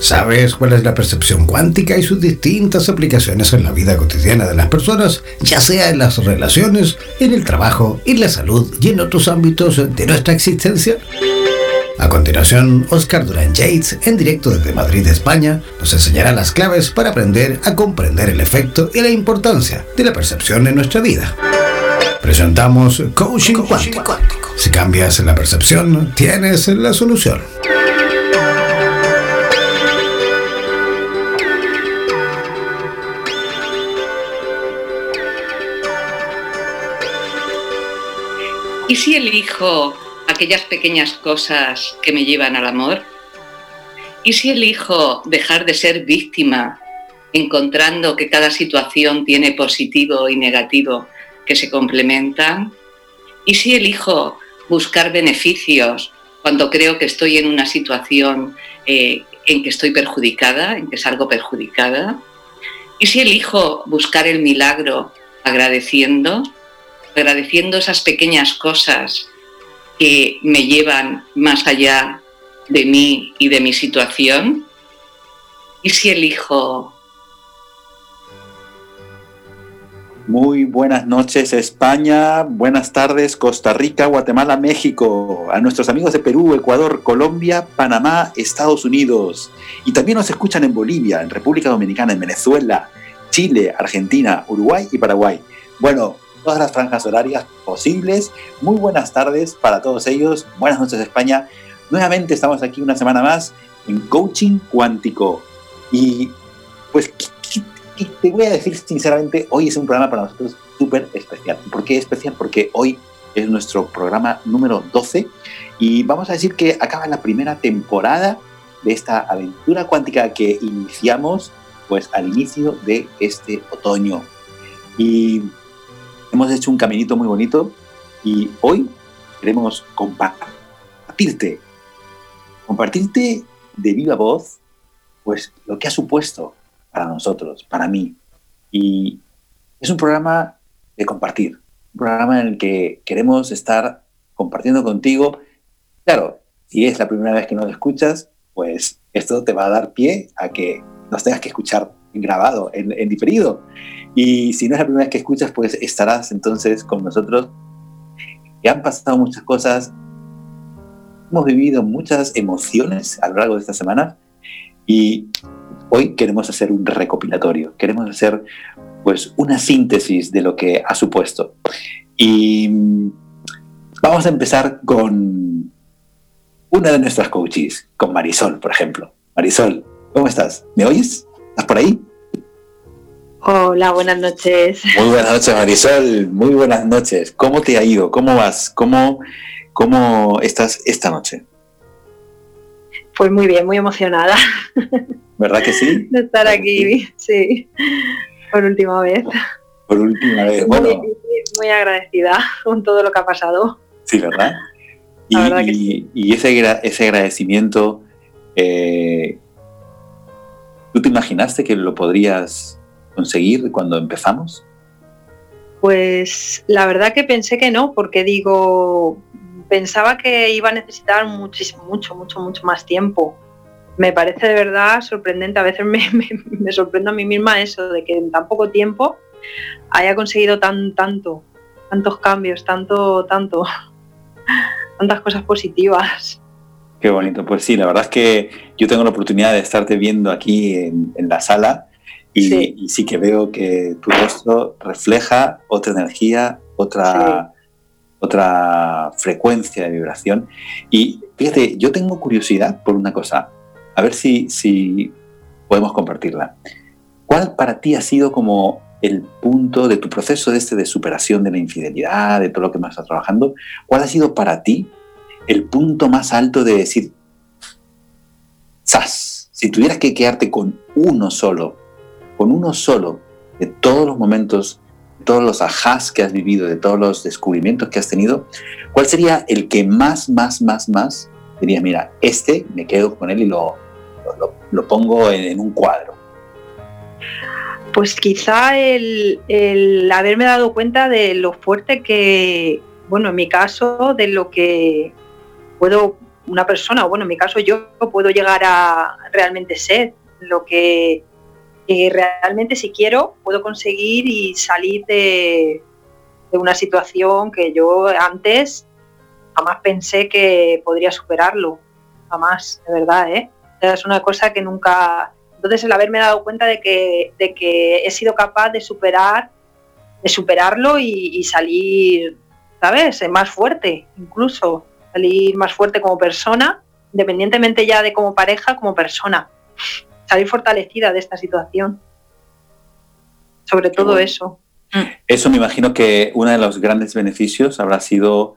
¿Sabes cuál es la percepción cuántica y sus distintas aplicaciones en la vida cotidiana de las personas, ya sea en las relaciones, en el trabajo, en la salud y en otros ámbitos de nuestra existencia? A continuación, Oscar Durán Yates, en directo desde Madrid, España, nos enseñará las claves para aprender a comprender el efecto y la importancia de la percepción en nuestra vida. Presentamos Coaching Cuántico. Si cambias la percepción, tienes la solución. ¿Y si elijo aquellas pequeñas cosas que me llevan al amor? ¿Y si elijo dejar de ser víctima, encontrando que cada situación tiene positivo y negativo que se complementan? ¿Y si elijo buscar beneficios cuando creo que estoy en una situación eh, en que estoy perjudicada, en que salgo perjudicada? ¿Y si elijo buscar el milagro agradeciendo? Agradeciendo esas pequeñas cosas que me llevan más allá de mí y de mi situación? ¿Y si elijo? Muy buenas noches España, buenas tardes Costa Rica, Guatemala, México, a nuestros amigos de Perú, Ecuador, Colombia, Panamá, Estados Unidos. Y también nos escuchan en Bolivia, en República Dominicana, en Venezuela, Chile, Argentina, Uruguay y Paraguay. Bueno, todas las franjas horarias posibles. Muy buenas tardes para todos ellos. Buenas noches España. Nuevamente estamos aquí una semana más en Coaching Cuántico. Y pues te voy a decir sinceramente, hoy es un programa para nosotros súper especial. ¿Por qué especial? Porque hoy es nuestro programa número 12 y vamos a decir que acaba la primera temporada de esta aventura cuántica que iniciamos pues al inicio de este otoño. Y hemos hecho un caminito muy bonito y hoy queremos compartirte, compartirte de viva voz, pues lo que ha supuesto para nosotros, para mí. Y es un programa de compartir, un programa en el que queremos estar compartiendo contigo. Claro, si es la primera vez que nos escuchas, pues esto te va a dar pie a que nos tengas que escuchar grabado, en, en diferido. Y si no es la primera vez que escuchas, pues estarás entonces con nosotros. Y han pasado muchas cosas, hemos vivido muchas emociones a lo largo de esta semana y hoy queremos hacer un recopilatorio, queremos hacer pues una síntesis de lo que ha supuesto. Y vamos a empezar con una de nuestras coaches, con Marisol, por ejemplo. Marisol, ¿cómo estás? ¿Me oyes? ¿Estás por ahí? Hola, buenas noches. Muy buenas noches, Marisol. Muy buenas noches. ¿Cómo te ha ido? ¿Cómo vas? ¿Cómo, cómo estás esta noche? Pues muy bien, muy emocionada. ¿Verdad que sí? De estar aquí, sí, por última vez. Por última vez, bueno. Muy, agradecida con todo lo que ha pasado. Sí, ¿verdad? Y, y ese, ese agradecimiento eh, ¿Tú te imaginaste que lo podrías conseguir cuando empezamos? Pues la verdad que pensé que no, porque digo, pensaba que iba a necesitar muchísimo, mucho, mucho, mucho más tiempo. Me parece de verdad sorprendente, a veces me, me, sorprendo a mí misma eso, de que en tan poco tiempo haya conseguido tan, tanto, tantos cambios, tanto, tanto, tantas cosas positivas. Qué bonito, pues sí, la verdad es que yo tengo la oportunidad de estarte viendo aquí en, la sala y sí. que veo que tu rostro refleja otra energía, otra, otra frecuencia de vibración. Y fíjate, yo tengo curiosidad por una cosa, a ver si, si podemos compartirla. ¿Cuál para ti ha sido como el punto de tu proceso de este de superación de la infidelidad, de todo lo que más estás trabajando? ¿Cuál ha sido para ti el punto más alto de decir, ¡zas! Si tuvieras que quedarte con uno solo, con uno solo de todos los momentos, todos los ajás que has vivido, de todos los descubrimientos que has tenido, ¿cuál sería el que más, más, más, más dirías, mira, este me quedo con él y lo, lo, pongo en, un cuadro? Pues quizá el, el, haberme dado cuenta de lo fuerte que, bueno, en mi caso, de lo que puedo, una persona, o bueno, en mi caso yo puedo llegar a realmente ser, lo que, realmente si quiero puedo conseguir y salir de, una situación que yo antes jamás pensé que podría superarlo, jamás, de verdad, ¿eh? Es una cosa que nunca... Entonces el haberme dado cuenta de que, de que he sido capaz de superar, de superarlo y, y salir, ¿sabes? Más fuerte, incluso salir más fuerte como persona, independientemente ya de como pareja, como persona, salir fortalecida de esta situación. Sobre todo eso. Eso me imagino que uno de los grandes beneficios habrá sido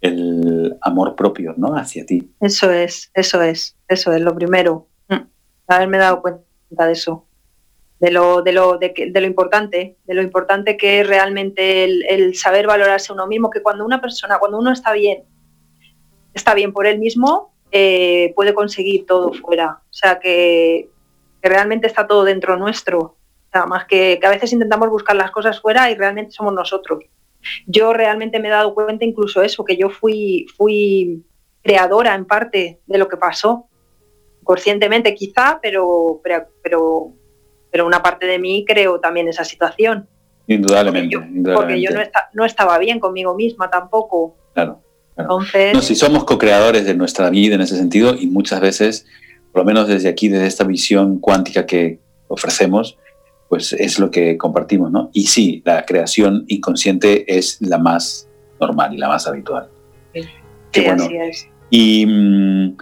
el amor propio, ¿no? Hacia ti. Eso es, eso es, eso es lo primero. Mm. Haberme dado cuenta de eso. De lo, de lo, de, lo importante, de lo importante que es realmente el, el saber valorarse uno mismo, que cuando una persona, cuando uno está bien está bien por él mismo, eh, puede conseguir todo fuera. O sea, que, realmente está todo dentro nuestro. Sea, más que, que a veces intentamos buscar las cosas fuera y realmente somos nosotros. Yo realmente me he dado cuenta incluso eso, que yo fui, fui creadora en parte de lo que pasó. Conscientemente quizá, pero, pero, pero, una parte de mí creo también esa situación. Indudablemente. Porque yo, no, no estaba bien conmigo misma tampoco. Claro no, si somos co-creadores de nuestra vida en ese sentido y muchas veces, por lo menos desde aquí, desde esta visión cuántica que ofrecemos, pues es lo que compartimos, ¿no? Y sí, la creación inconsciente es la más normal y la más habitual. Sí, así es. Y mm,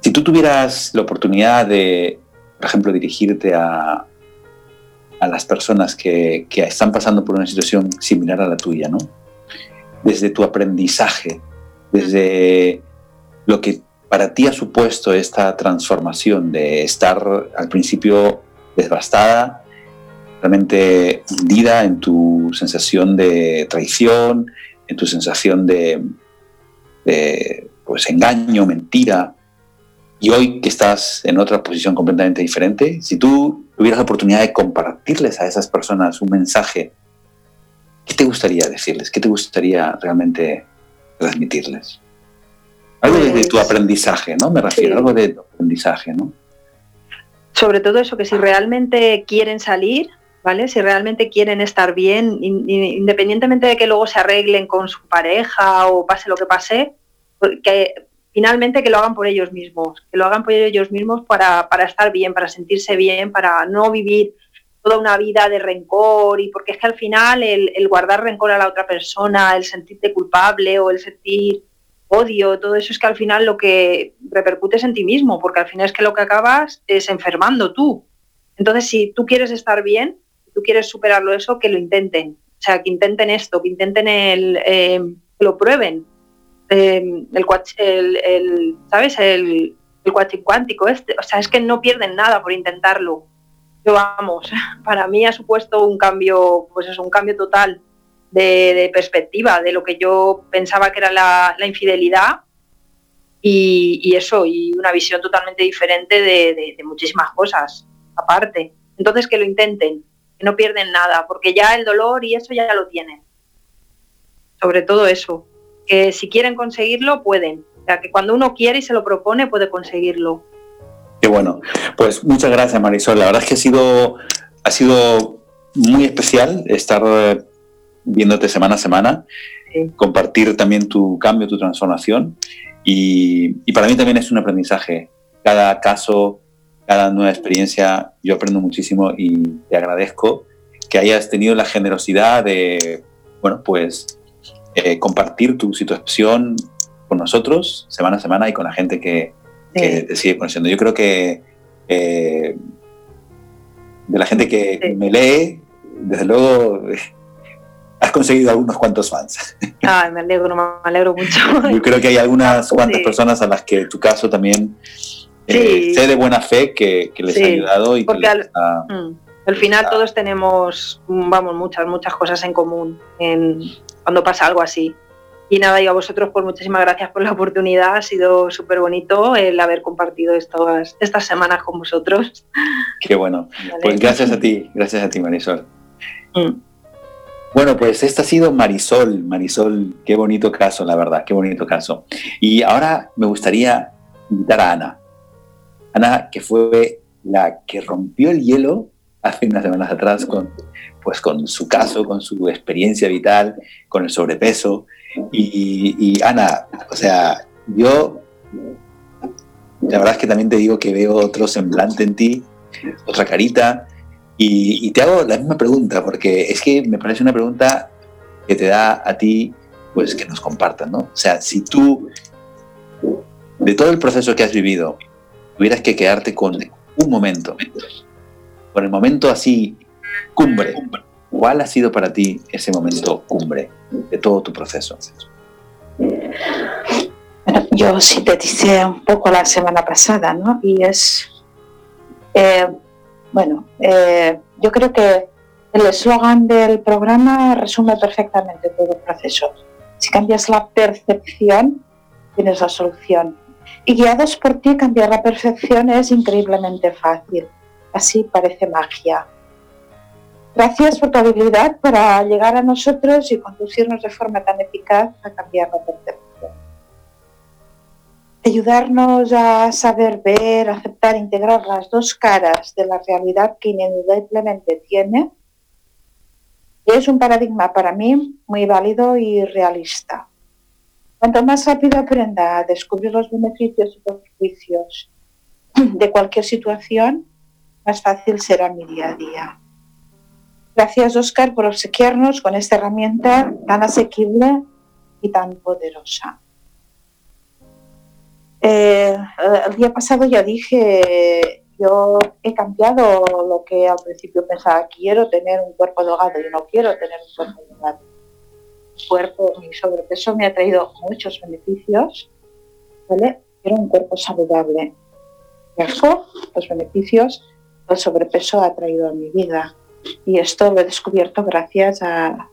si tú tuvieras la oportunidad de, por ejemplo, dirigirte a, a las personas que, que están pasando por una situación similar a la tuya, ¿no? desde tu aprendizaje, desde lo que para ti ha supuesto esta transformación de estar al principio desbastada, realmente hundida en tu sensación de traición, en tu sensación de, pues, engaño, mentira, y hoy que estás en otra posición completamente diferente, si tú tuvieras la oportunidad de compartirles a esas personas un mensaje ¿Qué te gustaría decirles? ¿Qué te gustaría realmente transmitirles? Algo de tu pues, aprendizaje, ¿no? Me refiero, a algo de tu aprendizaje, ¿no? Sobre todo eso, que si realmente quieren salir, ¿vale? Si realmente quieren estar bien, independientemente de que luego se arreglen con su pareja o pase lo que pase, que finalmente que lo hagan por ellos mismos, que lo hagan por ellos mismos para, para estar bien, para sentirse bien, para no vivir toda una vida de rencor y porque es que al final el, guardar rencor a la otra persona, el sentirte culpable o el sentir odio, todo eso es que al final lo que repercute es en ti mismo, porque al final es que lo que acabas es enfermando tú. Entonces, si tú quieres estar bien, si tú quieres superarlo eso, que lo intenten. O sea, que intenten esto, que intenten el, em, que lo prueben. Em, el, el, ¿sabes? El, el cuántico este. O sea, es que no pierden nada por intentarlo vamos, para mí ha supuesto un cambio, pues es un cambio total de, perspectiva de lo que yo pensaba que era la, infidelidad y, eso, y una visión totalmente diferente de, muchísimas cosas aparte. Entonces que lo intenten, que no pierden nada, porque ya el dolor y eso ya lo tienen. Sobre todo eso, que si quieren conseguirlo, pueden. O sea, que cuando uno quiere y se lo propone, puede conseguirlo. Qué bueno. Pues muchas gracias, Marisol. La verdad es que ha sido, ha sido muy especial estar viéndote semana a semana. compartir también tu cambio, tu transformación. Y, para mí también es un aprendizaje. Cada caso, cada nueva experiencia, yo aprendo muchísimo y te agradezco que hayas tenido la generosidad de, bueno, pues eh, compartir tu situación con nosotros semana a semana y con la gente que, te sigue conociendo. Yo creo que eh, de la gente que me lee, desde luego has conseguido algunos cuantos fans. Ay, me alegro, me alegro mucho. Yo creo que hay algunas cuantas personas a las que tu caso también eh, sé de buena fe que, les ha ayudado y Porque al, mm, al, final todos tenemos, vamos, muchas, muchas cosas en común en, cuando pasa algo así. Y nada, y a vosotros, pues muchísimas gracias por la oportunidad. Ha sido súper bonito el haber compartido estas, estas semanas con vosotros. Qué bueno. Pues gracias a ti, gracias a ti, Marisol. Mm. Bueno, pues esta ha sido Marisol. Marisol, qué bonito caso, la verdad, qué bonito caso. Y ahora me gustaría invitar a Ana. Ana, que fue la que rompió el hielo hace unas semanas atrás con, pues, con su caso, con su experiencia vital, con el sobrepeso. Y, y Ana, o sea, yo la verdad es que también te digo que veo otro semblante en ti, otra carita, y, te hago la misma pregunta, porque es que me parece una pregunta que te da a ti, pues que nos compartan, ¿no? O sea, si tú, de todo el proceso que has vivido, tuvieras que quedarte con un momento, con el momento así, cumbre, ¿cuál ha sido para ti ese momento cumbre de todo tu proceso? yo dije un poco la semana pasada, ¿no? Y es... Eh, bueno, eh, yo creo que el eslogan del programa resume perfectamente todo el proceso. Si cambias la percepción, tienes la solución. Y guiados por ti, cambiar la percepción es increíblemente fácil. Así parece magia. Gracias por tu habilidad para llegar a nosotros y conducirnos de forma tan eficaz a cambiar la percepción ayudarnos a saber ver, aceptar, integrar las dos caras de la realidad que ineludiblemente tiene, es un paradigma para mí muy válido y realista. Cuanto más rápido aprenda a descubrir los beneficios y los juicios de cualquier situación, más fácil será mi día a día. Gracias, Oscar, por obsequiarnos con esta herramienta tan asequible y tan poderosa. Eh, el día pasado ya dije, yo he cambiado lo que al principio pensaba, quiero tener un cuerpo delgado, yo no quiero tener un cuerpo delgado. Mi cuerpo, mi sobrepeso me ha traído muchos beneficios, ¿vale? Quiero un cuerpo saludable. los beneficios el sobrepeso ha traído a mi vida. Y esto lo he descubierto gracias a,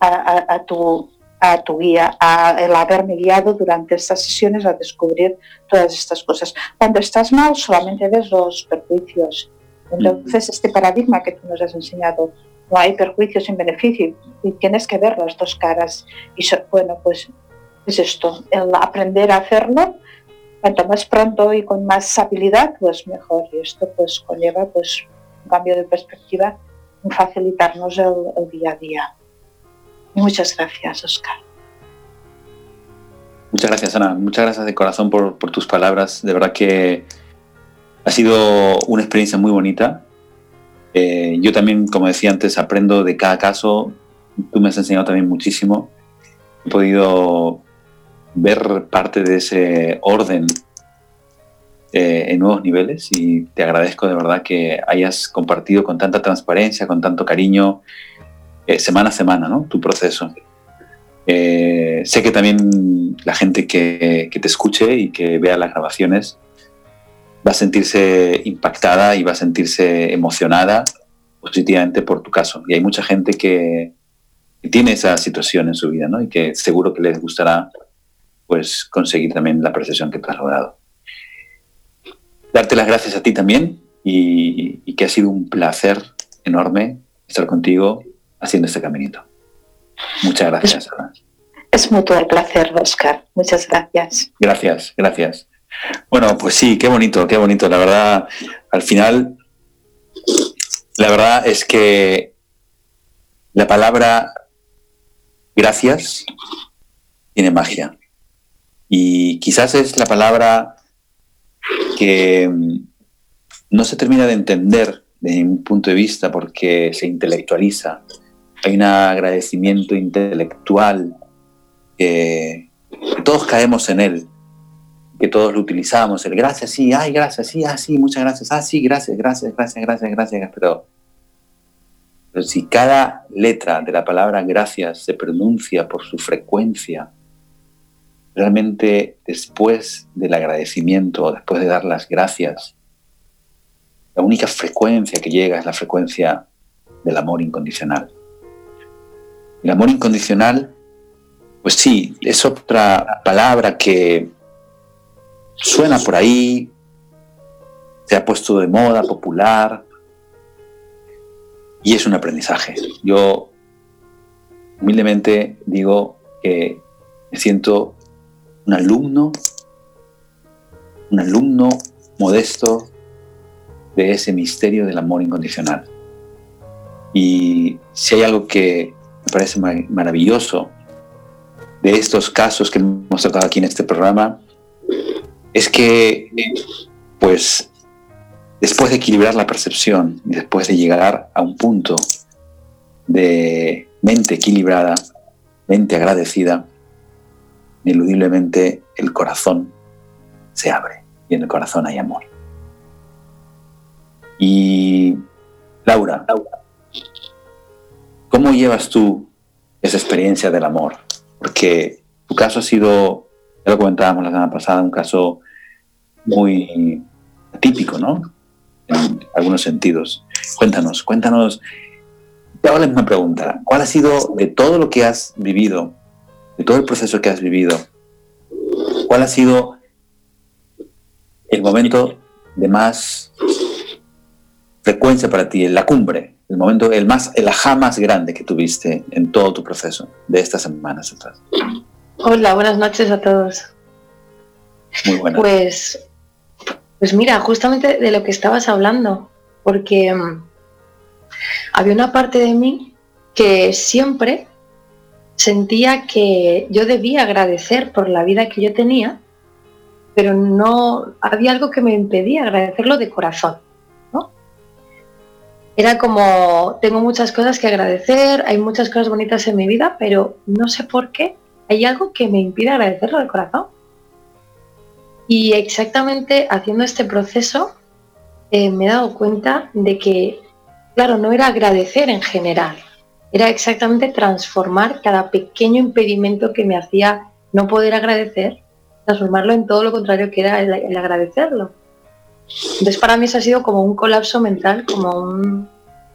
a, a tu a tu guía, a el haberme guiado durante estas sesiones a descubrir todas estas cosas. Cuando estás mal solamente ves los perjuicios. Entonces este paradigma que tú nos has enseñado, no hay perjuicios sin beneficio y tienes que ver las dos caras. Y bueno, pues es esto, el aprender a hacerlo, cuanto más pronto y con más habilidad, pues mejor. Y esto pues conlleva pues un cambio de perspectiva facilitarnos el, el día a día. Muchas gracias, Oscar. Muchas gracias, Ana. Muchas gracias de corazón por, tus palabras. De verdad que ha sido una experiencia muy bonita. Eh, yo también, como decía antes, aprendo de cada caso. Tú me has enseñado también muchísimo. He podido ver parte de ese orden eh, en nuevos niveles y te agradezco de verdad que hayas compartido con tanta transparencia, con tanto cariño eh, semana a semana, ¿no? Tu proceso. Eh, sé que también la gente que, te escuche y que vea las grabaciones va a sentirse impactada y va a sentirse emocionada positivamente por tu caso. Y hay mucha gente que, tiene esa situación en su vida, ¿no? Y que seguro que les gustará pues conseguir también la percepción que te has logrado. Darte las gracias a ti también y que ha sido un placer enorme estar contigo haciendo este caminito. Muchas gracias. Es, mutuo el placer, Oscar. Muchas gracias. Gracias, gracias. Bueno, pues sí, qué bonito, qué bonito. La verdad, al final, la verdad es que la palabra gracias tiene magia. Y quizás es la palabra que mm, no se termina de entender desde mi punto de vista porque se intelectualiza. Hay un agradecimiento intelectual que, todos caemos en él, que todos lo utilizamos. El gracias, sí, ay, gracias, sí, ah, sí, muchas gracias, ah, sí, gracias, gracias, gracias, gracias, gracias. Pero, pero si cada letra de la palabra gracias se pronuncia por su frecuencia, realmente después del agradecimiento, después de dar las gracias, la única frecuencia que llega es la frecuencia del amor incondicional. El amor incondicional, pues sí, es otra palabra que suena por ahí, se ha puesto de moda, popular, y es un aprendizaje. Yo humildemente digo que me siento un alumno, un alumno modesto de ese misterio del amor incondicional. Y si hay algo que me parece maravilloso de estos casos que hemos tratado aquí en este programa, es que, pues, después de equilibrar la percepción y después de llegar a un punto de mente equilibrada, mente agradecida, ineludiblemente el corazón se abre y en el corazón hay amor. Y Laura, ¿cómo llevas tú esa experiencia del amor? Porque tu caso ha sido, ya lo comentábamos la semana pasada, un caso muy atípico, ¿no? En algunos sentidos. Cuéntanos, cuéntanos. Te hago la misma pregunta. ¿Cuál ha sido de todo lo que has vivido de todo el proceso que has vivido, ¿cuál ha sido el momento de más frecuencia para ti, la cumbre, el momento, el más, el ajá más grande que tuviste en todo tu proceso de estas semanas atrás? Hola, buenas noches a todos. Muy buenas. Pues, pues mira, justamente de lo que estabas hablando, porque mm, había una parte de mí que siempre sentía que yo debía agradecer por la vida que yo tenía, pero no había algo que me impedía agradecerlo de corazón. Era como, tengo muchas cosas que agradecer, hay muchas cosas bonitas en mi vida, pero no sé por qué hay algo que me impide agradecerlo de corazón. Y exactamente haciendo este proceso eh, me he dado cuenta de que, claro, no era agradecer en general, era exactamente transformar cada pequeño impedimento que me hacía no poder agradecer, transformarlo en todo lo contrario que era el, agradecerlo. Entonces para mí eso ha sido como un colapso mental, como un,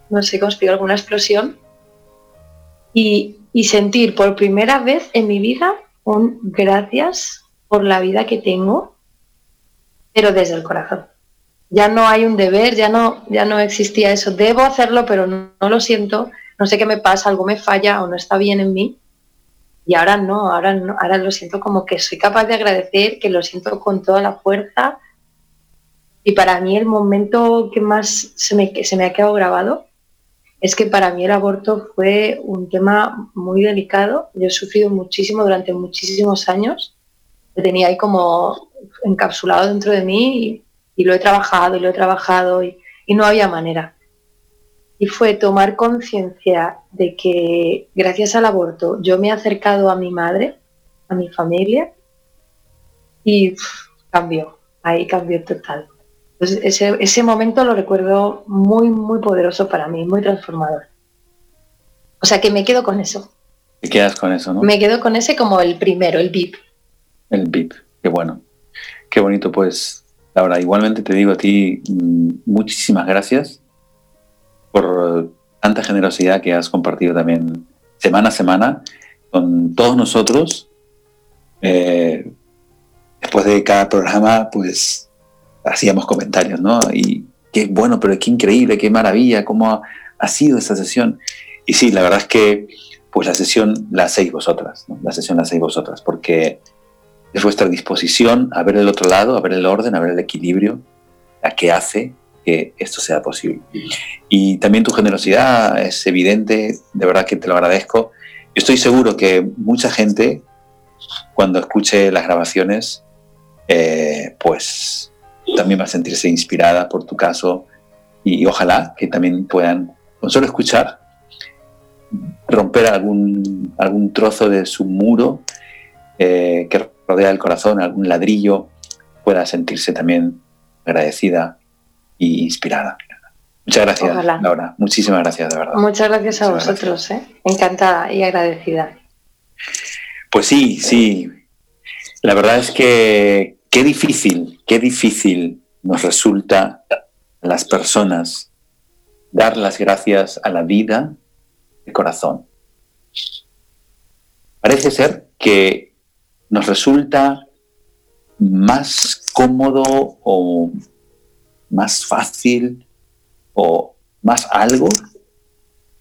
no sé cómo explicar, una explosión. Y, sentir por primera vez en mi vida un gracias por la vida que tengo, pero desde el corazón. Ya no hay un deber, ya no, ya no existía eso. Debo hacerlo, pero no lo siento no sé qué me pasa, algo me falla o no está bien en mí. Y ahora no, ahora no, ahora lo siento como que soy capaz de agradecer, que lo siento con toda la fuerza. Y para mí el momento que más se me, se me ha quedado grabado es que para mí el aborto fue un tema muy delicado. Yo he sufrido muchísimo durante muchísimos años. Lo tenía ahí como encapsulado dentro de mí y, lo he trabajado y lo he trabajado y no había manera y fue tomar conciencia de que gracias al aborto yo me he acercado a mi madre, a mi familia y cambió, ahí cambió total. Ese, ese momento lo recuerdo muy, muy poderoso para mí, muy transformador. O sea que me quedo con eso. Te quedas con eso, ¿no? Me quedo con ese como el primero, el VIP. El VIP, qué bueno. Qué bonito, pues. Laura, igualmente te digo a ti mm, muchísimas gracias por tanta generosidad que has compartido también semana a semana con todos nosotros. Eh, después de cada programa, pues hacíamos comentarios, ¿no? Y qué bueno, pero qué increíble, qué maravilla, cómo ha, sido esa sesión. Y sí, la verdad es que pues la sesión la hacéis vosotras, ¿no? la sesión la hacéis vosotras, porque es vuestra disposición a ver el otro lado, a ver el orden, a ver el equilibrio, la que hace que esto sea posible. Y también tu generosidad es evidente, de verdad que te lo agradezco. Estoy seguro que mucha gente, cuando escuche las grabaciones, eh, pues también va a sentirse inspirada por tu caso y, ojalá que también puedan, con solo escuchar, romper algún, algún trozo de su muro eh, que rodea el corazón, algún ladrillo, pueda sentirse también agradecida e inspirada. Muchas gracias, Laura. Muchísimas gracias, de verdad. Muchas gracias a vosotros, ¿eh? encantada y agradecida. Pues sí, sí. La verdad es que qué difícil, qué difícil nos resulta a las personas dar las gracias a la vida de corazón. Parece ser que nos resulta más cómodo o más fácil o más algo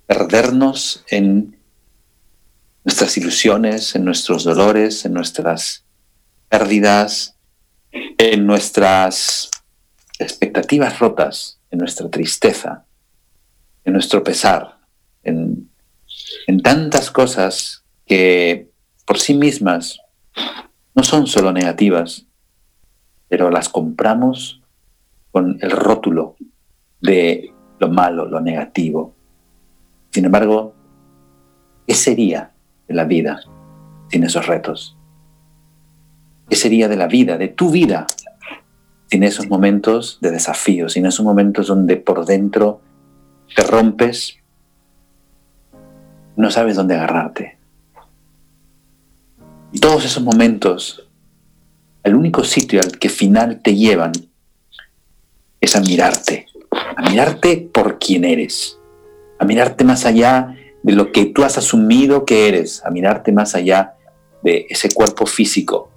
perdernos en nuestras ilusiones, en nuestros dolores, en nuestras pérdidas, en nuestras expectativas rotas, en nuestra tristeza, en nuestro pesar, en, en tantas cosas que por sí mismas no son solo negativas, pero las compramos con el rótulo de lo malo, lo negativo. Sin embargo, ¿qué sería de la vida sin esos retos? ¿Qué sería de la vida, de tu vida, sin esos momentos de desafío, sin esos momentos donde por dentro te rompes, no sabes dónde agarrarte? Y todos esos momentos, el único sitio al que final te llevan es a mirarte, a mirarte por quien eres, a mirarte más allá de lo que tú has asumido que eres, a mirarte más allá de ese cuerpo físico,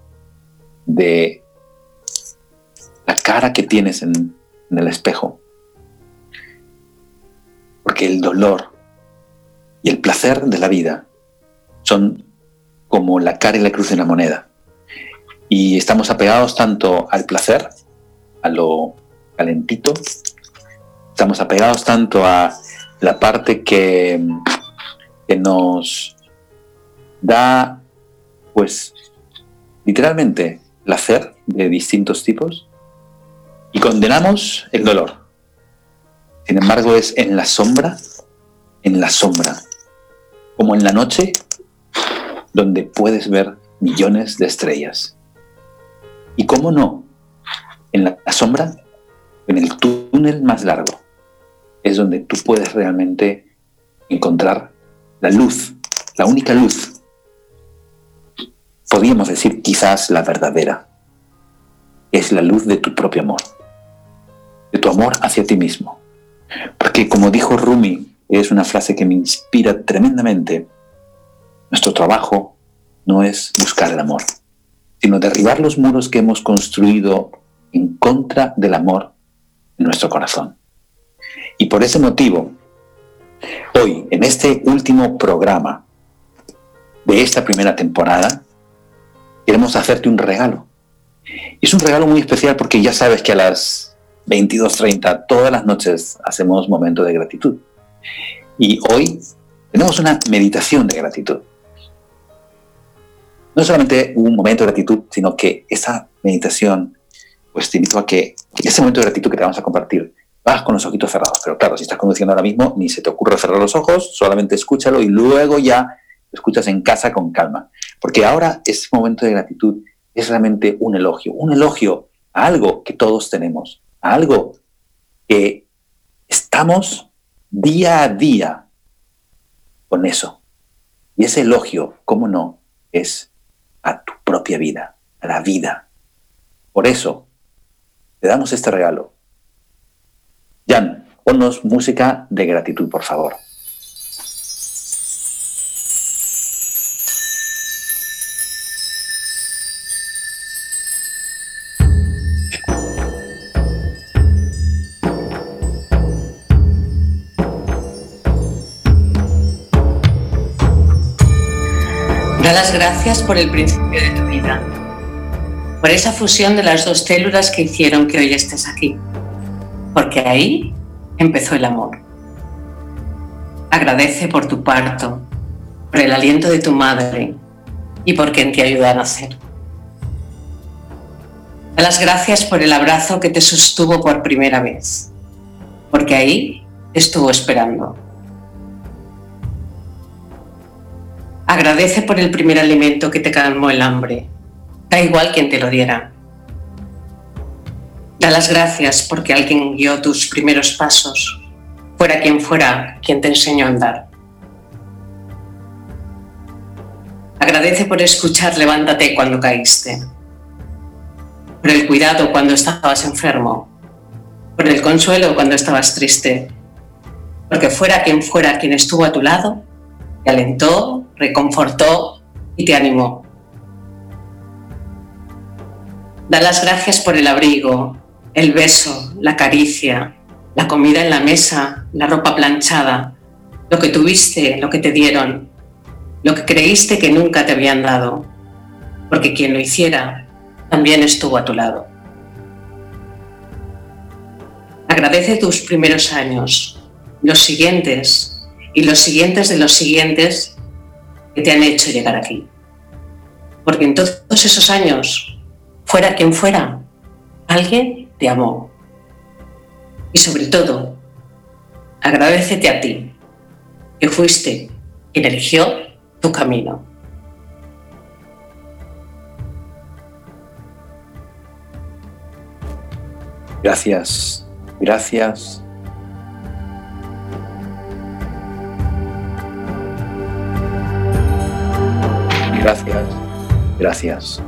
de la cara que tienes en, el espejo. Porque el dolor y el placer de la vida son como la cara y la cruz de una moneda. Y estamos apegados tanto al placer, a lo calentito, estamos apegados tanto a la parte que, que nos da, pues, literalmente, placer de distintos tipos y condenamos el dolor. Sin embargo, es en la sombra, en la sombra, como en la noche, donde puedes ver millones de estrellas. Y cómo no, en la sombra, en el túnel más largo, es donde tú puedes realmente encontrar la luz, la única luz. Podríamos decir quizás la verdadera. Es la luz de tu propio amor, de tu amor hacia ti mismo. Porque como dijo Rumi, es una frase que me inspira tremendamente, nuestro trabajo no es buscar el amor, sino derribar los muros que hemos construido en contra del amor en nuestro corazón. Y por ese motivo, hoy, en este último programa de esta primera temporada, queremos hacerte un regalo. Es un regalo muy especial porque ya sabes que a las 22.30 todas las noches hacemos momento de gratitud. Y hoy tenemos una meditación de gratitud. No solamente un momento de gratitud, sino que esa meditación, pues te invito a que ese momento de gratitud que te vamos a compartir, vas con los ojitos cerrados. Pero claro, si estás conduciendo ahora mismo, ni se te ocurre cerrar los ojos, solamente escúchalo y luego ya escuchas en casa con calma. Porque ahora ese momento de gratitud es realmente un elogio, un elogio a algo que todos tenemos, a algo que estamos día a día con eso. Y ese elogio, ¿cómo no? Es a tu propia vida, a la vida. Por eso, te damos este regalo Jan, ponnos música de gratitud, por favor. Gracias por el principio de tu vida, por esa fusión de las dos células que hicieron que hoy estés aquí porque ahí empezó el amor. Agradece por tu parto, por el aliento de tu madre y por quien te ayuda a nacer. Da las gracias por el abrazo que te sostuvo por primera vez, porque ahí estuvo esperando. Agradece por el primer alimento que te calmó el hambre, da igual quien te lo diera. Da las gracias porque alguien guió tus primeros pasos, fuera quien fuera quien te enseñó a andar. Agradece por escuchar Levántate cuando caíste, por el cuidado cuando estabas enfermo, por el consuelo cuando estabas triste, porque fuera quien fuera quien estuvo a tu lado, te alentó, reconfortó y te animó. Da las gracias por el abrigo, el beso, la caricia, la comida en la mesa, la ropa planchada, lo que tuviste, lo que te dieron, lo que creíste que nunca te habían dado, porque quien lo hiciera también estuvo a tu lado. Agradece tus primeros años, los siguientes y los siguientes de los siguientes que te han hecho llegar aquí. Porque en todos esos años, fuera quien fuera, alguien te amó. Y sobre todo, agradecete a ti, que fuiste quien eligió tu camino. Gracias, gracias. Gracias.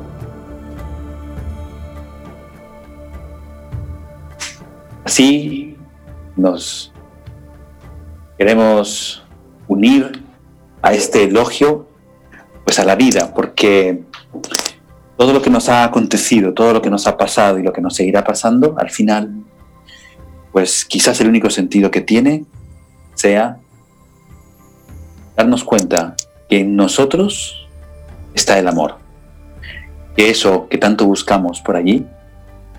Así nos queremos unir a este elogio, pues a la vida, porque todo lo que nos ha acontecido, todo lo que nos ha pasado y lo que nos seguirá pasando, al final, pues quizás el único sentido que tiene sea darnos cuenta que en nosotros está el amor, que eso que tanto buscamos por allí,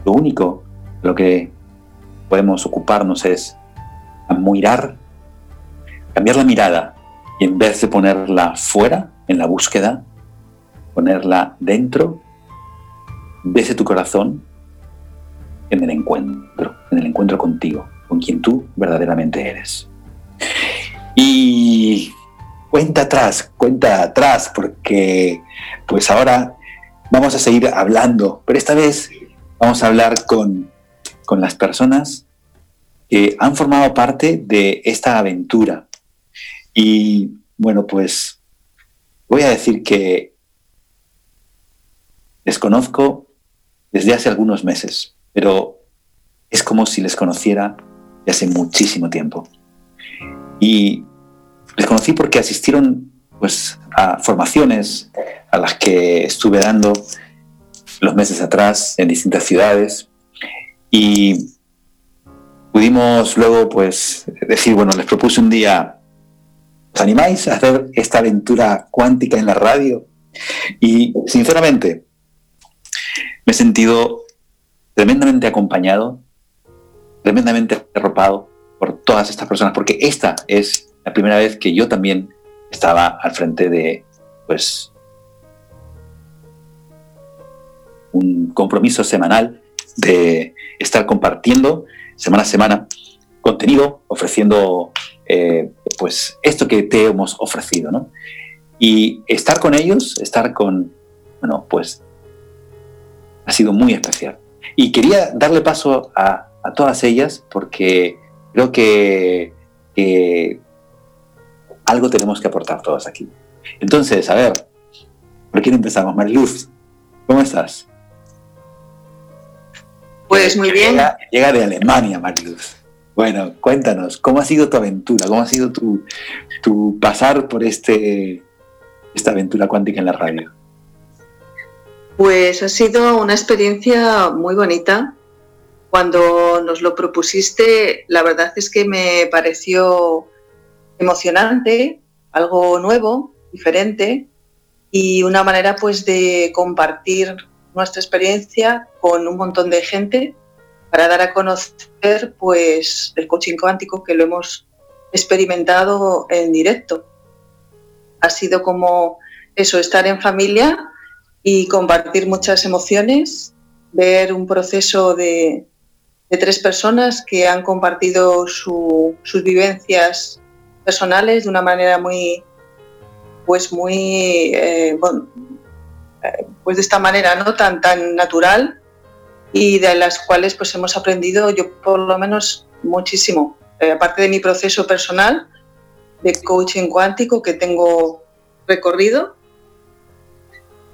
lo único, lo que podemos ocuparnos es a mirar, cambiar la mirada y en vez de ponerla fuera, en la búsqueda, ponerla dentro, desde tu corazón, en el encuentro, en el encuentro contigo, con quien tú verdaderamente eres. Y cuenta atrás, cuenta atrás, porque pues ahora vamos a seguir hablando, pero esta vez vamos a hablar con con las personas que han formado parte de esta aventura. Y bueno, pues voy a decir que les conozco desde hace algunos meses, pero es como si les conociera de hace muchísimo tiempo. Y les conocí porque asistieron pues, a formaciones a las que estuve dando los meses atrás en distintas ciudades y pudimos luego pues decir, bueno, les propuse un día, ¿os animáis a hacer esta aventura cuántica en la radio? Y sinceramente, me he sentido tremendamente acompañado, tremendamente arropado por todas estas personas, porque esta es la primera vez que yo también estaba al frente de, pues, un compromiso semanal de estar compartiendo semana a semana contenido, ofreciendo eh, pues esto que te hemos ofrecido, ¿no? Y estar con ellos, estar con, bueno, pues ha sido muy especial. Y quería darle paso a, todas ellas porque creo que, algo tenemos que aportar todos aquí. Entonces, a ver, ¿por quién empezamos? Mariluz, ¿cómo estás? Pues muy bien. Llega, de Alemania, Mariluz. Bueno, cuéntanos, ¿cómo ha sido tu aventura? ¿Cómo ha sido tu, tu pasar por este, esta aventura cuántica en la radio? Pues ha sido una experiencia muy bonita. Cuando nos lo propusiste, la verdad es que me pareció emocionante, algo nuevo, diferente y una manera pues de compartir nuestra experiencia con un montón de gente para dar a conocer pues el coaching cuántico que lo hemos experimentado en directo. ha sido como eso, estar en familia y compartir muchas emociones, ver un proceso de, tres personas que han compartido sus vivencias personales de una manera muy, pues muy, eh, eh, pues de esta manera, ¿no? Tan, tan natural y de las cuales pues hemos aprendido yo por lo menos muchísimo. Eh, aparte de mi proceso personal de coaching cuántico que tengo recorrido,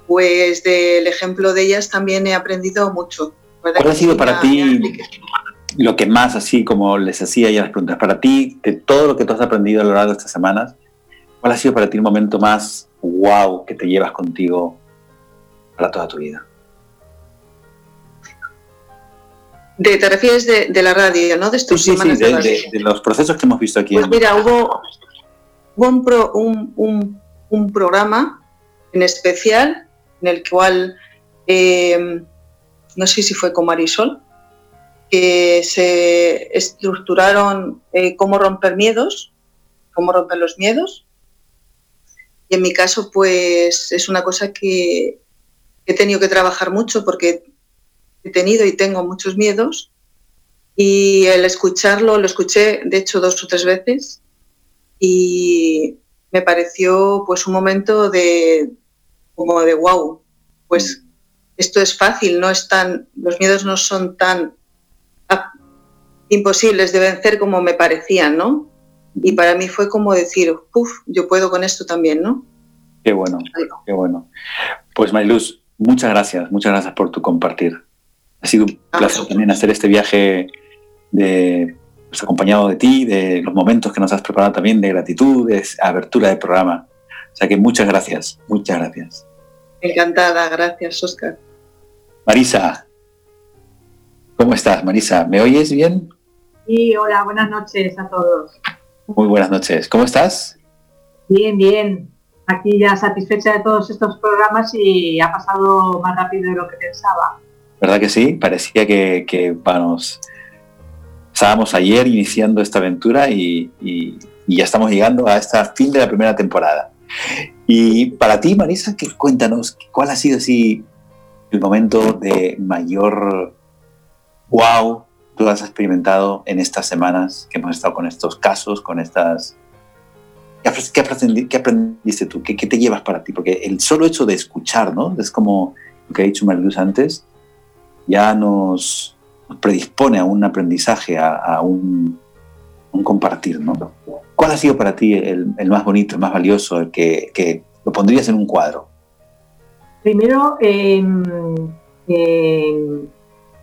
pues del ejemplo de ellas también he aprendido mucho. ¿Cuál ha sido para ti lo que más, así como les hacía ya las preguntas, para ti, de todo lo que tú has aprendido a lo largo de estas semanas, cuál ha sido para ti el momento más wow que te llevas contigo para toda tu vida? De, te refieres de, la radio, ¿no? De estos sí, sí, de, los procesos que hemos visto aquí. Pues mira, hubo, un, un, programa en especial en el cual, eh, no sé si fue con Marisol, que se estructuraron eh, cómo romper miedos, cómo romper los miedos. Y en mi caso, pues es una cosa que he tenido que trabajar mucho porque he tenido y tengo muchos miedos. Y el escucharlo, lo escuché de hecho dos o tres veces y me pareció pues un momento de como de wow, pues esto es fácil, no es tan, los miedos no son tan imposibles de vencer como me parecían, ¿no? Y para mí fue como decir, uff, yo puedo con esto también, ¿no? Qué bueno, qué bueno. Pues Mariluz, muchas gracias, muchas gracias por tu compartir. Ha sido un ah, placer también hacer este viaje de, pues, acompañado de ti, de los momentos que nos has preparado también, de gratitud, de abertura del programa. O sea que muchas gracias, muchas gracias. Encantada, gracias, Oscar. Marisa, ¿cómo estás, Marisa? ¿Me oyes bien? Sí, hola, buenas noches a todos. Muy buenas noches. ¿Cómo estás? Bien, bien. Aquí ya satisfecha de todos estos programas y ha pasado más rápido de lo que pensaba. ¿Verdad que sí? Parecía que, que vamos, estábamos ayer iniciando esta aventura y, y, ya estamos llegando a esta fin de la primera temporada. Y para ti, Marisa, ¿qué, cuéntanos, ¿cuál ha sido así el momento de mayor wow tú has experimentado en estas semanas que hemos estado con estos casos, con estas... ¿Qué, aprendiste, tú? ¿Qué, te llevas para ti? Porque el solo hecho de escuchar, ¿no? Es como lo que ha dicho Mariluz antes, ya nos, predispone a un aprendizaje, a, un, compartir, ¿no? ¿Cuál ha sido para ti el, más bonito, el más valioso, el que, lo pondrías en un cuadro? Primero, em, em,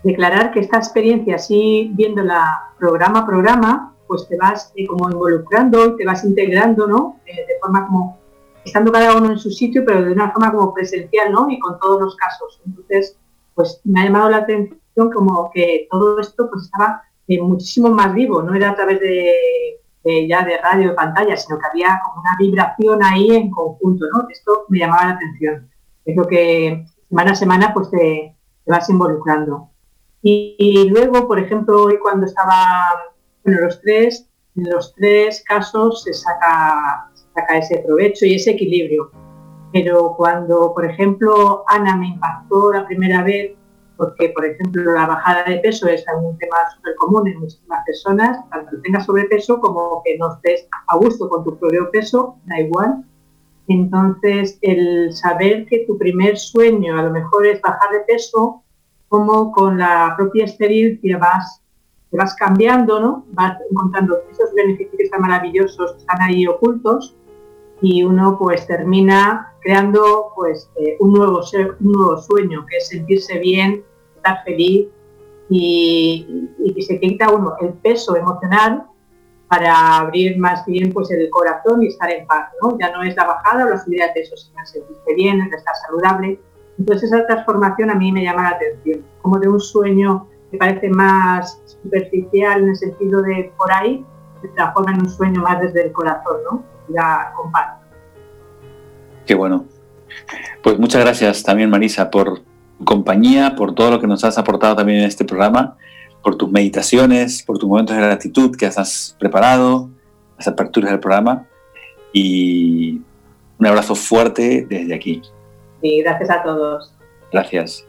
declarar que esta experiencia, así viéndola programa a programa, pues te vas eh, como involucrando y te vas integrando, ¿no? Eh, de forma como estando cada uno en su sitio, pero de una forma como presencial, ¿no? Y con todos los casos. Entonces, pues me ha llamado la atención como que todo esto pues estaba eh, muchísimo más vivo, no era a través de, ya de radio, de pantalla, sino que había como una vibración ahí en conjunto, ¿no? Esto me llamaba la atención. Es lo que semana a semana pues te vas involucrando. Y, luego, por ejemplo, hoy cuando estaba, bueno, los tres, en los tres casos se saca, saca ese provecho y ese equilibrio. Pero cuando, por ejemplo, Ana me impactó la primera vez, porque, por ejemplo, la bajada de peso es un tema súper común en muchísimas personas, tanto que tengas sobrepeso como que no estés a gusto con tu propio peso, da igual. Entonces, el saber que tu primer sueño a lo mejor es bajar de peso, cómo con la propia experiencia vas, cambiando, ¿no? Vas encontrando esos beneficios tan maravillosos que están ahí ocultos y uno pues termina creando pues eh, un, nuevo ser, un nuevo sueño, que es sentirse bien, estar feliz y, que se quita uno el peso emocional para abrir más bien pues el corazón y estar en paz, ¿no? Ya no es la bajada o la subida de peso, sino sentirse bien, estar saludable entonces esa transformación a mí me llama la atención, como de un sueño que parece más superficial en el sentido de por ahí, se transforma en un sueño más desde el corazón, ¿no? Ya comparto. Qué bueno. Pues muchas gracias también Marisa por compañía, por todo lo que nos has aportado también en este programa, por tus meditaciones, por tus momentos de gratitud que has preparado, las aperturas del programa. Y Un abrazo fuerte desde aquí. Y gracias a todos. Gracias.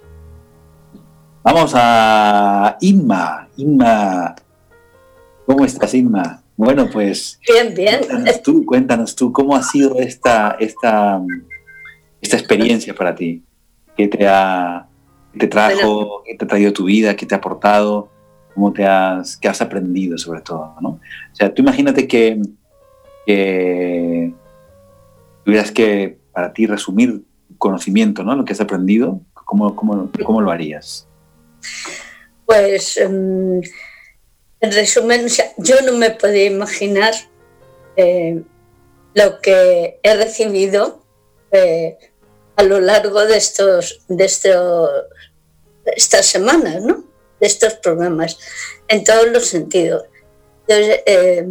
Vamos a Inma. Inma, ¿cómo estás, Inma? Bueno, pues. Bien, bien. Cuéntanos tú, cuéntanos tú, ¿cómo ha sido esta, esta, esta experiencia para ti? ¿Qué te ha te trajo, qué te ha traído tu vida, qué te ha aportado, cómo te has, qué has aprendido sobre todo, ¿no? O sea, tú imagínate que, que tuvieras que, para ti, resumir conocimiento, ¿no? Lo que has aprendido, ¿cómo, cómo, cómo lo harías? Pues, em, en resumen, yo no me podía imaginar eh, lo que he recibido eh, a lo largo de estos, de estos, estas semanas, ¿no? De estos programas, en todos los sentidos. Entonces, eh,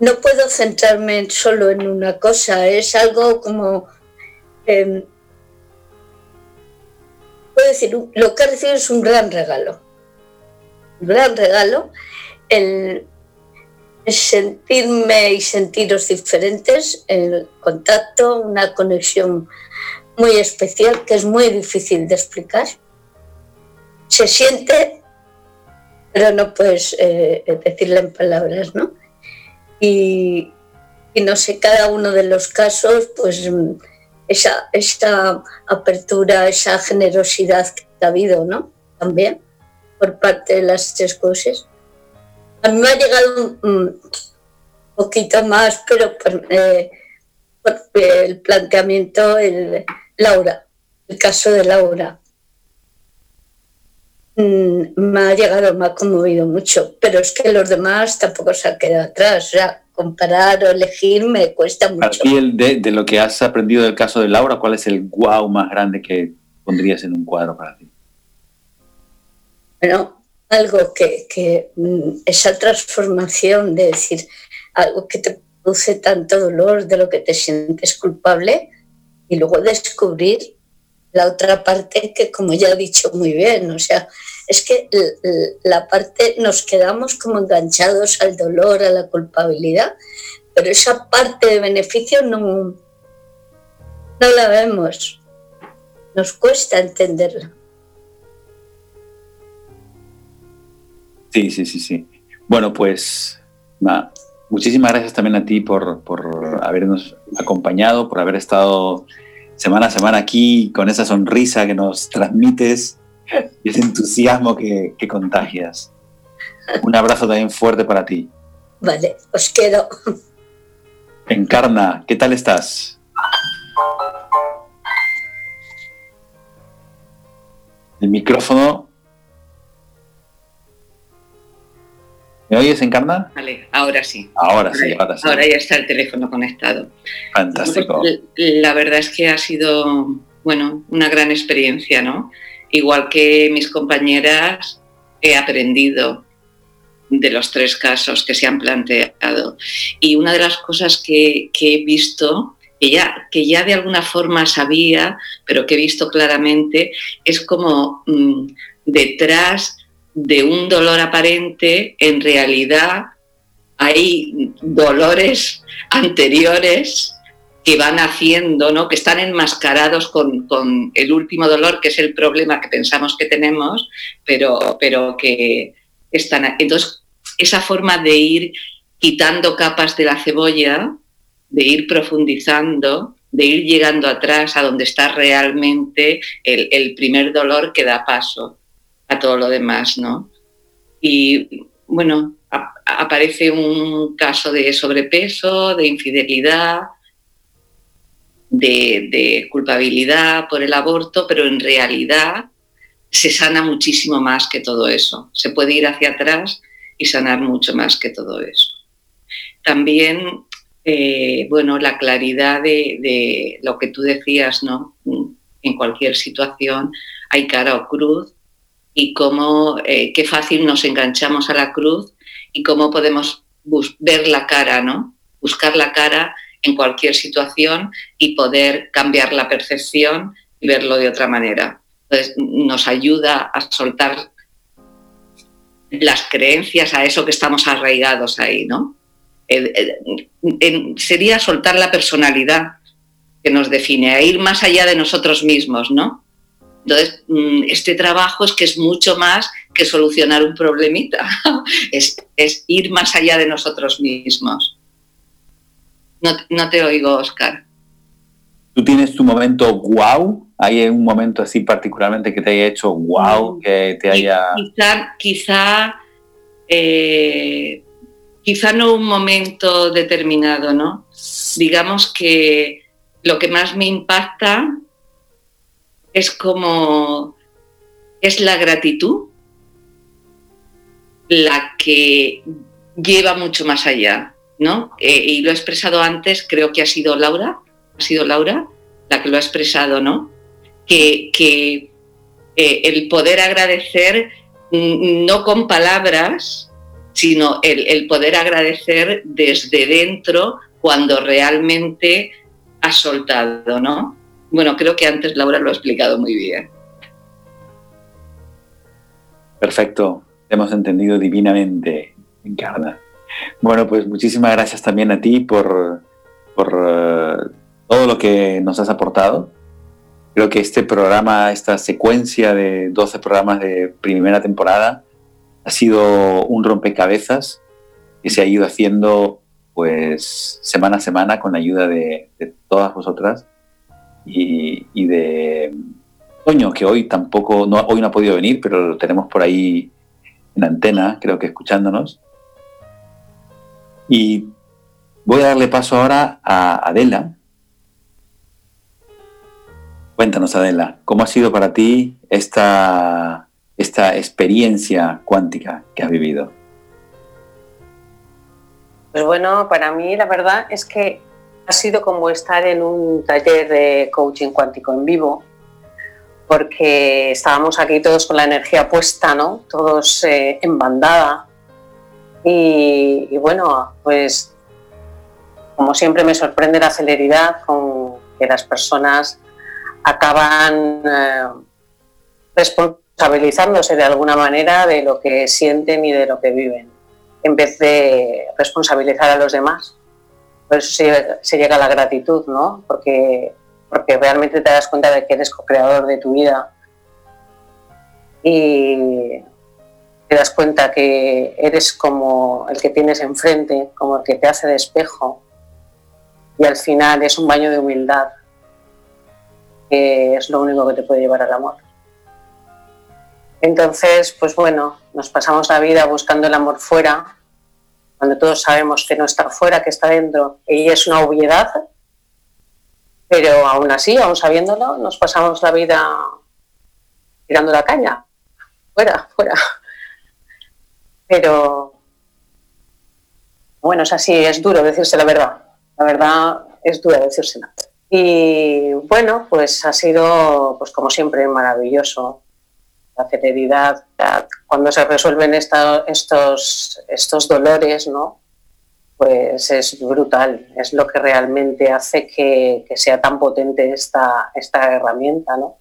no puedo centrarme solo en una cosa, es algo como... Eh, puedo decir, lo que he recibido es un gran regalo. Un gran regalo. El, sentirme y sentiros diferentes, el contacto, una conexión muy especial que es muy difícil de explicar. Se siente, pero no puedes eh, decirle en palabras, ¿no? Y, no sé, cada uno de los casos, pues esa, esa apertura, esa generosidad que ha habido, ¿no? También por parte de las tres cosas. A mí me ha llegado un poquito más, pero por, eh, el planteamiento, el, Laura, el caso de Laura. Mm, me ha llegado, me ha conmovido mucho, pero es que los demás tampoco se han quedado atrás. O comparar o elegir me cuesta mucho. Aquí de, de, lo que has aprendido del caso de Laura, ¿cuál es el wow más grande que pondrías en un cuadro para ti? Bueno, algo que, que mm, esa transformación de decir algo que te produce tanto dolor, de lo que te sientes culpable, y luego descubrir la otra parte que, como ya he dicho muy bien, o sea, es que la parte nos quedamos como enganchados al dolor, a la culpabilidad, pero esa parte de beneficio no, no la vemos, nos cuesta entenderla. Sí, sí, sí, sí. Bueno, pues muchísimas gracias también a ti por, por habernos acompañado, por haber estado semana a semana aquí con esa sonrisa que nos transmites y ese entusiasmo que, que contagias. Un abrazo también fuerte para ti. Vale, os quiero. Encarna, ¿qué tal estás? El micrófono ¿Me oyes, Encarna? Vale, ahora sí. Ahora sí, ahora sí. Ahora ya está el teléfono conectado. Fantástico. La verdad es que ha sido, bueno, una gran experiencia, ¿no? Igual que mis compañeras, he aprendido de los tres casos que se han planteado. Y una de las cosas que, he visto, que ya, que ya de alguna forma sabía, pero que he visto claramente, es como mm, detrás de un dolor aparente, en realidad hay dolores anteriores que van haciendo, ¿no? que están enmascarados con, el último dolor, que es el problema que pensamos que tenemos, pero, pero que están... Entonces, esa forma de ir quitando capas de la cebolla, de ir profundizando, de ir llegando atrás a donde está realmente el primer dolor que da paso a todo lo demás, ¿no? Y bueno, aparece un caso de sobrepeso, de infidelidad, de, culpabilidad por el aborto, pero en realidad se sana muchísimo más que todo eso. Se puede ir hacia atrás y sanar mucho más que todo eso. También, eh, bueno, la claridad de, lo que tú decías, ¿no? En cualquier situación hay cara o cruz y cómo, eh, qué fácil nos enganchamos a la cruz y cómo podemos ver la cara, ¿no? Buscar la cara en cualquier situación y poder cambiar la percepción y verlo de otra manera. Entonces, nos ayuda a soltar las creencias, a eso que estamos arraigados ahí, ¿no? sería soltar la personalidad, que nos define, a ir más allá de nosotros mismos, ¿no? Entonces, mm, este trabajo es que es mucho más que solucionar un problemita, es, ir más allá de nosotros mismos. No, no te oigo, Oscar. ¿Tú tienes tu momento wow? ¿Hay un momento así particularmente que te haya hecho wow, mm. que te haya... Quizá, quizá, eh, quizá no un momento determinado, ¿no? Digamos que lo que más me impacta es como es la gratitud la que lleva mucho más allá, ¿no? Eh, y lo he expresado antes, creo que ha sido Laura, ha sido Laura la que lo ha expresado, ¿no? Que, eh, el poder agradecer mm, no con palabras, sino el, el, poder agradecer desde dentro cuando realmente ha soltado, ¿no? Bueno, creo que antes Laura lo ha explicado muy bien. Perfecto, hemos entendido divinamente, Encarna. Bueno, pues muchísimas gracias también a ti por, por eh, todo lo que nos has aportado. Creo que este programa, esta secuencia de 12 programas de primera temporada, ha sido un rompecabezas que se ha ido haciendo pues semana a semana con la ayuda de, todas vosotras y, de Toño, que hoy tampoco, no, hoy no ha podido venir, pero lo tenemos por ahí en antena, creo que escuchándonos. Y voy a darle paso ahora a Adela. Cuéntanos, Adela, ¿cómo ha sido para ti esta, esta experiencia cuántica que has vivido? Pues bueno, para mí la verdad es que ha sido como estar en un taller de coaching cuántico en vivo, porque estábamos aquí todos con la energía puesta, ¿no? Todos eh, en bandada. Y, bueno, pues como siempre me sorprende la celeridad con que las personas acaban eh, responsabilizándose de alguna manera de lo que sienten y de lo que viven, en vez de responsabilizar a los demás por eso se, llega a la gratitud, ¿no? Porque, porque realmente te das cuenta de que eres co-creador de tu vida y te das cuenta que eres como el que tienes enfrente, como el que te hace de espejo y al final es un baño de humildad que es lo único que te puede llevar al amor. Entonces, pues bueno, nos pasamos la vida buscando el amor fuera cuando todos sabemos que no está fuera, que está dentro, y es una obviedad, pero aún así, aún sabiéndolo, nos pasamos la vida tirando la caña, fuera, fuera. Pero bueno, es así, es duro decirse la verdad. La verdad es dura decírsela. Y bueno, pues ha sido, pues como siempre, maravilloso la celeridad, cuando se resuelven estos, estos dolores, ¿no? pues es brutal, es lo que realmente hace que, sea tan potente esta, esta herramienta. ¿no?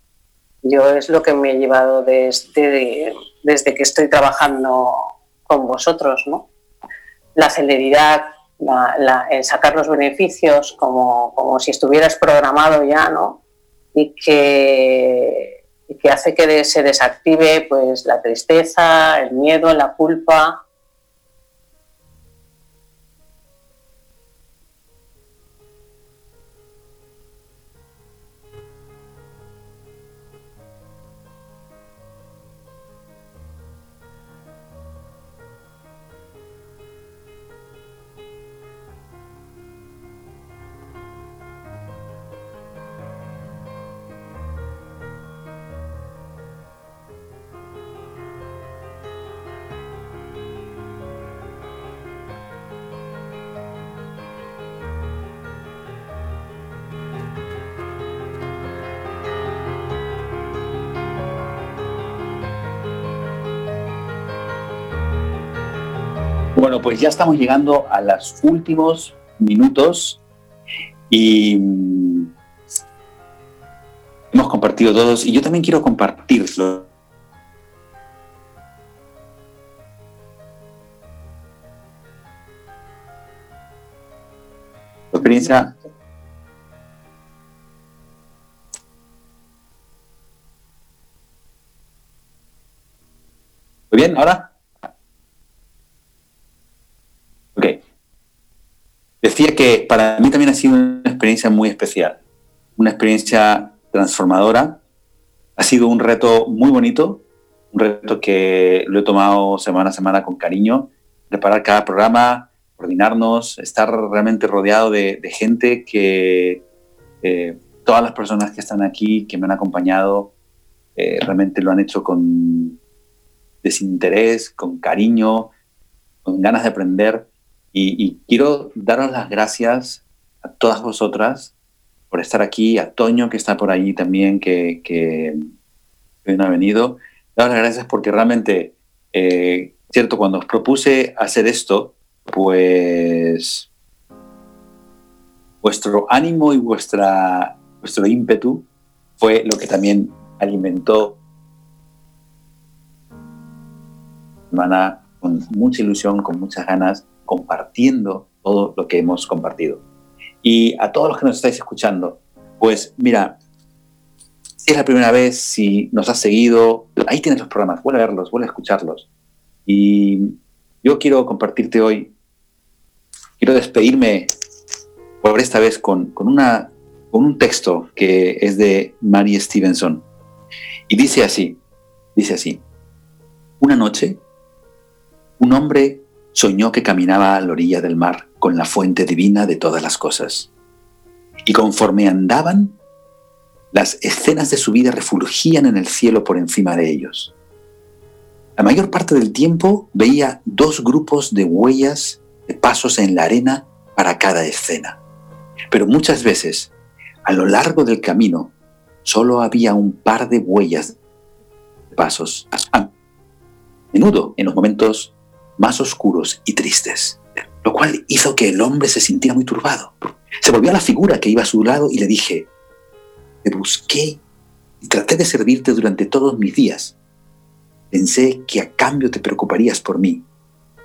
Yo es lo que me he llevado desde, desde que estoy trabajando con vosotros, ¿no? la celeridad, la, el sacar los beneficios como, como si estuvieras programado ya, ¿no? y que y que hace que se desactive pues la tristeza, el miedo, la culpa, Bueno, pues ya estamos llegando a los últimos minutos y mm, hemos compartido todos y yo también quiero compartirlo. Experiencia. ¿Muy bien? ¿Ahora? Decía que para mí también ha sido una experiencia muy especial, una experiencia transformadora. Ha sido un reto muy bonito, un reto que lo he tomado semana a semana con cariño, preparar cada programa, coordinarnos, estar realmente rodeado de, gente que eh, todas las personas que están aquí, que me han acompañado, eh, realmente lo han hecho con desinterés, con cariño, con ganas de aprender. Y, quiero daros las gracias a todas vosotras por estar aquí, a Toño que está por ahí también, que, que ha venido. Daros las gracias porque realmente, eh, cierto, cuando os propuse hacer esto, pues vuestro ánimo y vuestra, vuestro ímpetu fue lo que también alimentó semana con mucha ilusión, con muchas ganas, compartiendo todo lo que hemos compartido. Y a todos los que nos estáis escuchando, pues mira, si es la primera vez, si nos has seguido, ahí tienes los programas, vuelve a verlos, vuelve a escucharlos. Y yo quiero compartirte hoy, quiero despedirme por esta vez con, con, una, con un texto que es de Mary Stevenson. Y dice así, dice así, una noche un hombre soñó que caminaba a la orilla del mar con la fuente divina de todas las cosas. Y conforme andaban, las escenas de su vida refulgían en el cielo por encima de ellos. La mayor parte del tiempo veía dos grupos de huellas de pasos en la arena para cada escena. Pero muchas veces, a lo largo del camino, solo había un par de huellas de pasos. A menudo, en los momentos más oscuros y tristes, lo cual hizo que el hombre se sintiera muy turbado. Se volvió a la figura que iba a su lado y le dije, te busqué y traté de servirte durante todos mis días. Pensé que a cambio te preocuparías por mí,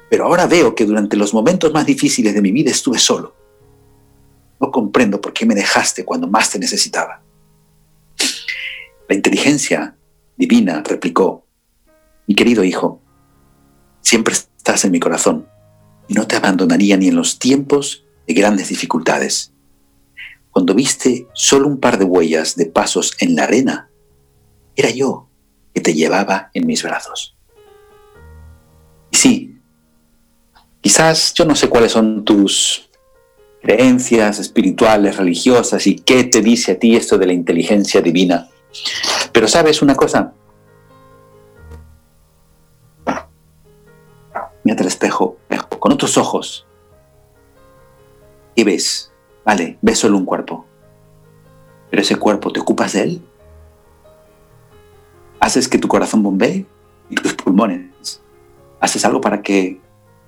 pero ahora veo que durante los momentos más difíciles de mi vida estuve solo. No comprendo por qué me dejaste cuando más te necesitaba. La inteligencia divina replicó, mi querido hijo, siempre Estás en mi corazón y no te abandonaría ni en los tiempos de grandes dificultades. Cuando viste solo un par de huellas de pasos en la arena, era yo que te llevaba en mis brazos. Y sí, quizás yo no sé cuáles son tus creencias espirituales, religiosas y qué te dice a ti esto de la inteligencia divina. Pero sabes una cosa, mírate al espejo, con otros ojos. Y ves, vale, ves solo un cuerpo. Pero ese cuerpo, ¿te ocupas de él? ¿Haces que tu corazón bombee y tus pulmones? ¿Haces algo para que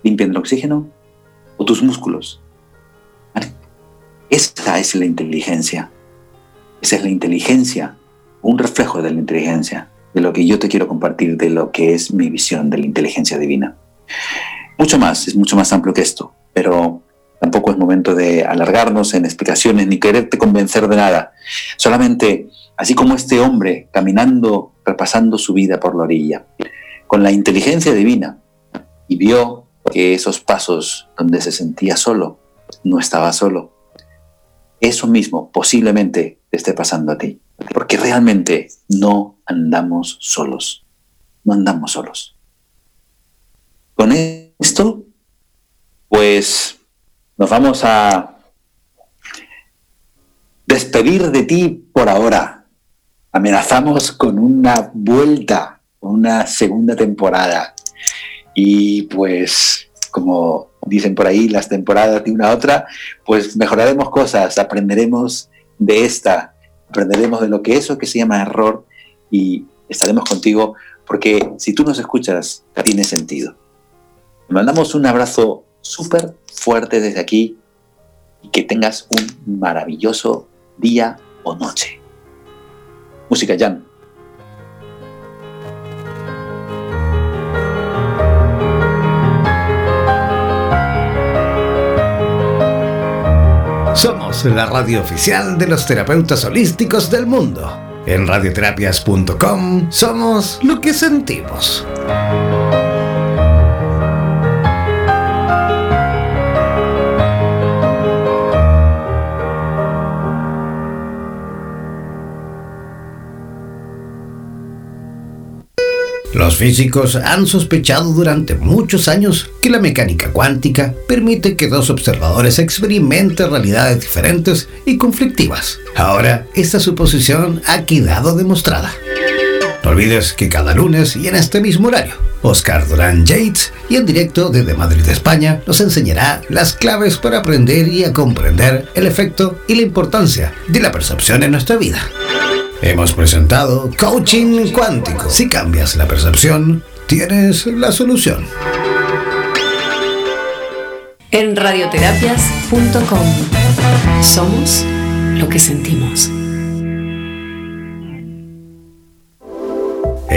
limpien el oxígeno? ¿O tus músculos? Esa es la inteligencia. Esa es la inteligencia, un reflejo de la inteligencia, de lo que yo te quiero compartir, de lo que es mi visión de la inteligencia divina. Mucho más, es mucho más amplio que esto, pero tampoco es momento de alargarnos en explicaciones ni quererte convencer de nada. Solamente, así como este hombre caminando, repasando su vida por la orilla, con la inteligencia divina, y vio que esos pasos donde se sentía solo, no estaba solo. Eso mismo posiblemente te esté pasando a ti, porque realmente no andamos solos, no andamos solos. Con esto, pues nos vamos a despedir de ti por ahora. Amenazamos con una vuelta, una segunda temporada. Y pues, como dicen por ahí, las temporadas de una a otra, pues mejoraremos cosas, aprenderemos de esta, aprenderemos de lo que eso que se llama error y estaremos contigo porque si tú nos escuchas, tiene sentido mandamos un abrazo súper fuerte desde aquí y que tengas un maravilloso día o noche. Música Jan. Somos la radio oficial de los terapeutas holísticos del mundo. En radioterapias.com somos lo que sentimos. Los físicos han sospechado durante muchos años que la mecánica cuántica permite que dos observadores experimenten realidades diferentes y conflictivas. Ahora, esta suposición ha quedado demostrada. No olvides que cada lunes y en este mismo horario, Oscar Durán Yates y en directo desde Madrid, España, nos enseñará las claves para aprender y a comprender el efecto y la importancia de la percepción en nuestra vida. Hemos presentado Coaching Cuántico. Si cambias la percepción, tienes la solución. En radioterapias.com somos lo que sentimos.